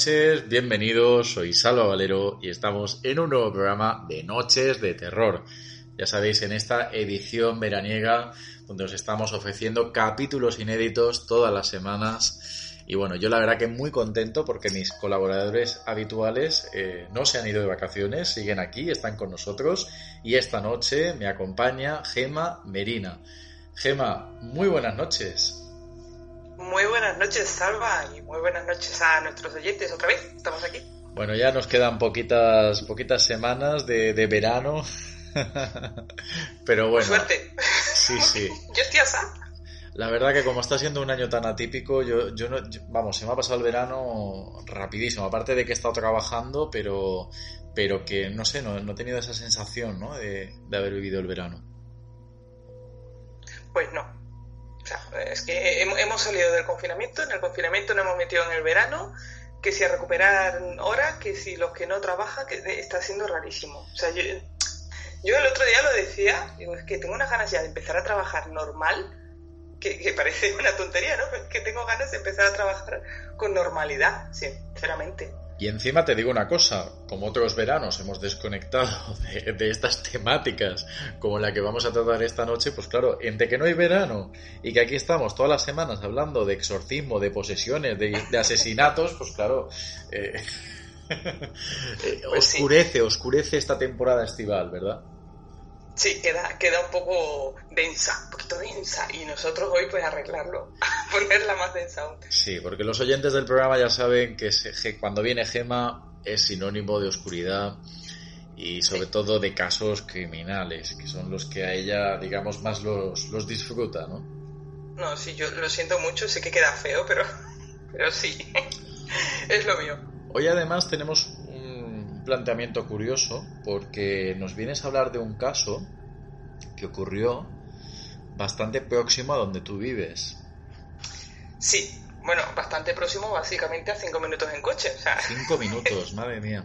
Noches, bienvenidos, soy Salva Valero y estamos en un nuevo programa de Noches de Terror. Ya sabéis, en esta edición veraniega donde os estamos ofreciendo capítulos inéditos todas las semanas. Y bueno, yo la verdad que muy contento porque mis colaboradores habituales eh, no se han ido de vacaciones, siguen aquí, están con nosotros y esta noche me acompaña Gema Merina. Gema, muy buenas noches. Muy buenas noches, Salva, y muy buenas noches a nuestros oyentes. Otra vez, estamos aquí. Bueno, ya nos quedan poquitas, poquitas semanas de, verano. Pero bueno. Suerte. Sí, sí. yo estoy. La verdad que como está siendo un año tan atípico, yo, yo no, vamos, se me ha pasado el verano rapidísimo. Aparte de que he estado trabajando, pero, pero que no sé, no, no he tenido esa sensación, ¿no? De, de haber vivido el verano. Pues no, es que hemos salido del confinamiento, en el confinamiento nos hemos metido en el verano, que si a recuperar horas, que si los que no trabajan, que está siendo rarísimo. O sea, yo, yo el otro día lo decía, digo, es que tengo unas ganas ya de empezar a trabajar normal, que, que parece una tontería, ¿no? Que tengo ganas de empezar a trabajar con normalidad, sinceramente. Y encima te digo una cosa, como otros veranos hemos desconectado de, estas temáticas como la que vamos a tratar esta noche, pues claro, entre que no hay verano y que aquí estamos todas las semanas hablando de exorcismo, de posesiones, de, asesinatos, pues claro, eh, eh, pues oscurece, oscurece esta temporada estival, ¿verdad? Sí, queda, queda un poco densa, un poquito densa, y nosotros hoy pues arreglarlo, ponerla más densa aún. Sí, porque los oyentes del programa ya saben que cuando viene Gema es sinónimo de oscuridad y sobre todo de casos criminales, que son los que a ella, digamos, más los, los disfruta, ¿no? No, sí, yo lo siento mucho, sé que queda feo, pero, pero sí, es lo mío. Hoy además tenemos planteamiento curioso porque nos vienes a hablar de un caso que ocurrió bastante próximo a donde tú vives. Sí, bueno, bastante próximo, básicamente a cinco minutos en coche. Cinco minutos, madre mía.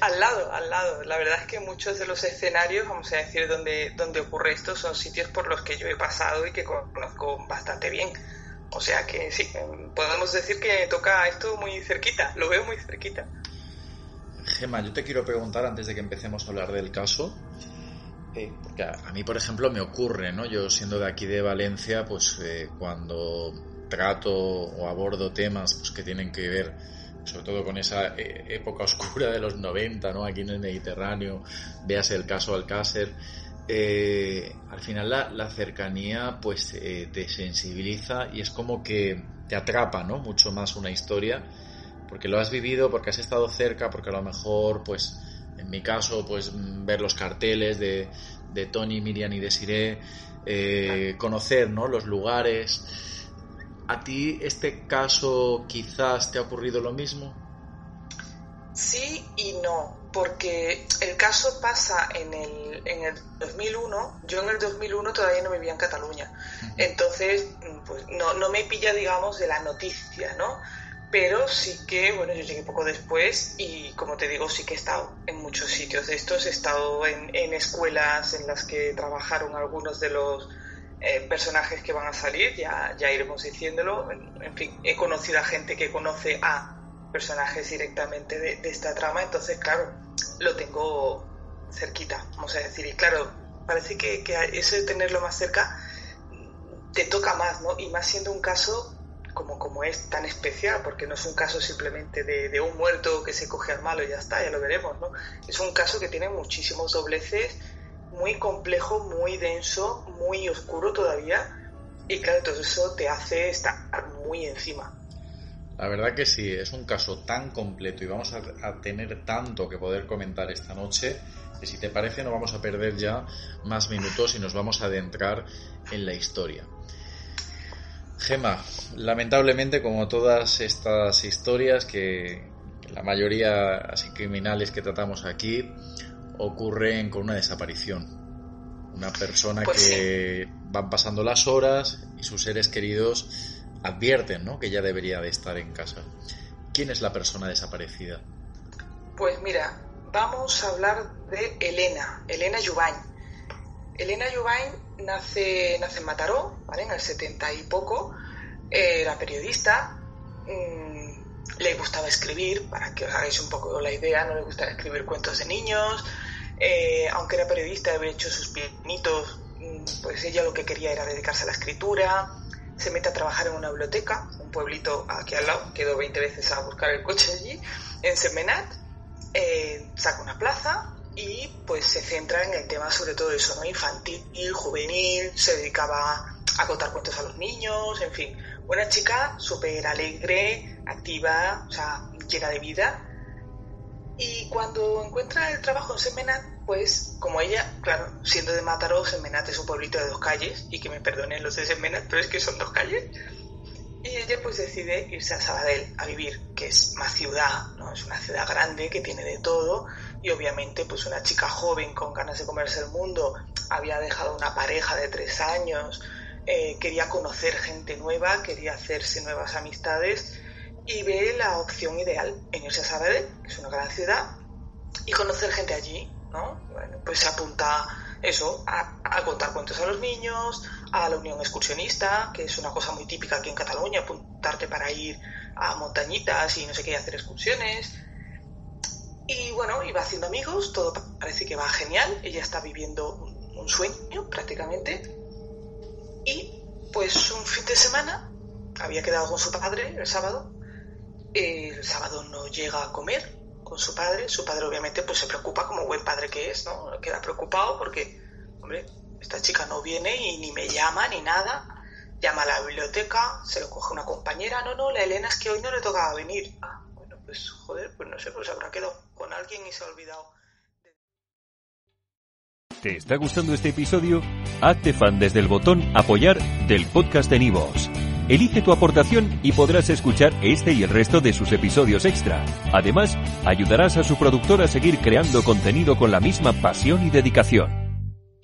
al lado, al lado. La verdad es que muchos de los escenarios, vamos a decir, donde, donde ocurre esto, son sitios por los que yo he pasado y que conozco bastante bien. O sea que sí, podemos decir que toca esto muy cerquita, lo veo muy cerquita. Gema, yo te quiero preguntar antes de que empecemos a hablar del caso, eh, porque a, mí, por ejemplo, me ocurre, ¿no? Yo siendo de aquí de Valencia, pues eh, cuando trato o abordo temas pues, que tienen que ver sobre todo con esa eh, época oscura de los 90, ¿no? Aquí en el Mediterráneo, véase el caso Alcácer, al final la, la cercanía pues te sensibiliza y es como que te atrapa, ¿no? Mucho más una historia porque lo has vivido, porque has estado cerca, porque a lo mejor, pues, en mi caso, pues, ver los carteles de, de Tony, Miriam y Desiree, eh, conocer, ¿no? Los lugares. ¿A ti este caso quizás te ha ocurrido lo mismo? Sí y no, porque el caso pasa en el, en el 2001, yo en el 2001 todavía no vivía en Cataluña, entonces pues no, no me pilla, digamos, de la noticia, ¿no? Pero sí que, bueno, yo llegué poco después y como te digo, sí que he estado en muchos sitios de estos, he estado en, escuelas en las que trabajaron algunos de los eh, personajes que van a salir, ya, ya iremos diciéndolo, en, fin, he conocido a gente que conoce a personajes directamente de, esta trama, entonces claro, lo tengo cerquita, vamos a decir, y claro, parece que, que eso de tenerlo más cerca te toca más, ¿no? Y más siendo un caso como, como es tan especial, porque no es un caso simplemente de, un muerto que se coge al malo y ya está, ya lo veremos, ¿no? Es un caso que tiene muchísimos dobleces, muy complejo, muy denso, muy oscuro todavía, y claro, todo eso te hace estar muy encima. La verdad que sí, es un caso tan completo y vamos a, a tener tanto que poder comentar esta noche que si te parece no vamos a perder ya más minutos y nos vamos a adentrar en la historia. Gema, lamentablemente como todas estas historias que la mayoría así criminales que tratamos aquí ocurren con una desaparición. Una persona pues que van pasando las horas y sus seres queridos advierten ¿no? que ya debería de estar en casa. ¿Quién es la persona desaparecida? Pues mira, vamos a hablar de Elena, Elena Yubain. Elena Yubain nace, nace en Mataró, ¿vale? en el 70 y poco, era periodista, mm, le gustaba escribir, para que os hagáis un poco la idea, no le gustaba escribir cuentos de niños, eh, aunque era periodista, había hecho sus pianitos, mm, pues ella lo que quería era dedicarse a la escritura, se mete a trabajar en una biblioteca, un pueblito aquí al lado, quedó 20 veces a buscar el coche allí, en Semenat, eh, saca una plaza y pues se centra en el tema sobre todo eso, ¿no? Infantil, juvenil, se dedicaba a contar cuentos a los niños, en fin, una chica súper alegre, activa, o sea, llena de vida. Y cuando encuentra el trabajo en Semenat, pues como ella, claro, siendo de Mataró, Semenat es un pueblito de dos calles, y que me perdonen los de Semenat, pero es que son dos calles. Y ella pues decide irse a Sabadell a vivir, que es más ciudad, ¿no? Es una ciudad grande que tiene de todo y obviamente pues una chica joven con ganas de comerse el mundo había dejado una pareja de tres años, eh, quería conocer gente nueva, quería hacerse nuevas amistades y ve la opción ideal en irse a Sabadell, que es una gran ciudad, y conocer gente allí, ¿no? Pues se apunta eso, a, contar cuentos a los niños, a la unión excursionista, que es una cosa muy típica aquí en Cataluña, apuntarte para ir a montañitas y no sé qué, hacer excursiones. Y bueno, iba haciendo amigos, todo parece que va genial, ella está viviendo un, sueño prácticamente. Y pues un fin de semana había quedado con su padre el sábado. El sábado no llega a comer con su padre. Su padre obviamente pues se preocupa como buen padre que es, ¿no? Queda preocupado porque, hombre, esta chica no viene y ni me llama ni nada. Llama a la biblioteca, se lo coge una compañera. No, no, la Elena es que hoy no le tocaba venir. Ah, bueno, pues joder, pues no sé, pues habrá quedado con alguien y se ha olvidado. ¿Te está gustando este episodio? Hazte fan desde el botón apoyar del podcast de Nivos. Elige tu aportación y podrás escuchar este y el resto de sus episodios extra. Además, ayudarás a su productor a seguir creando contenido con la misma pasión y dedicación.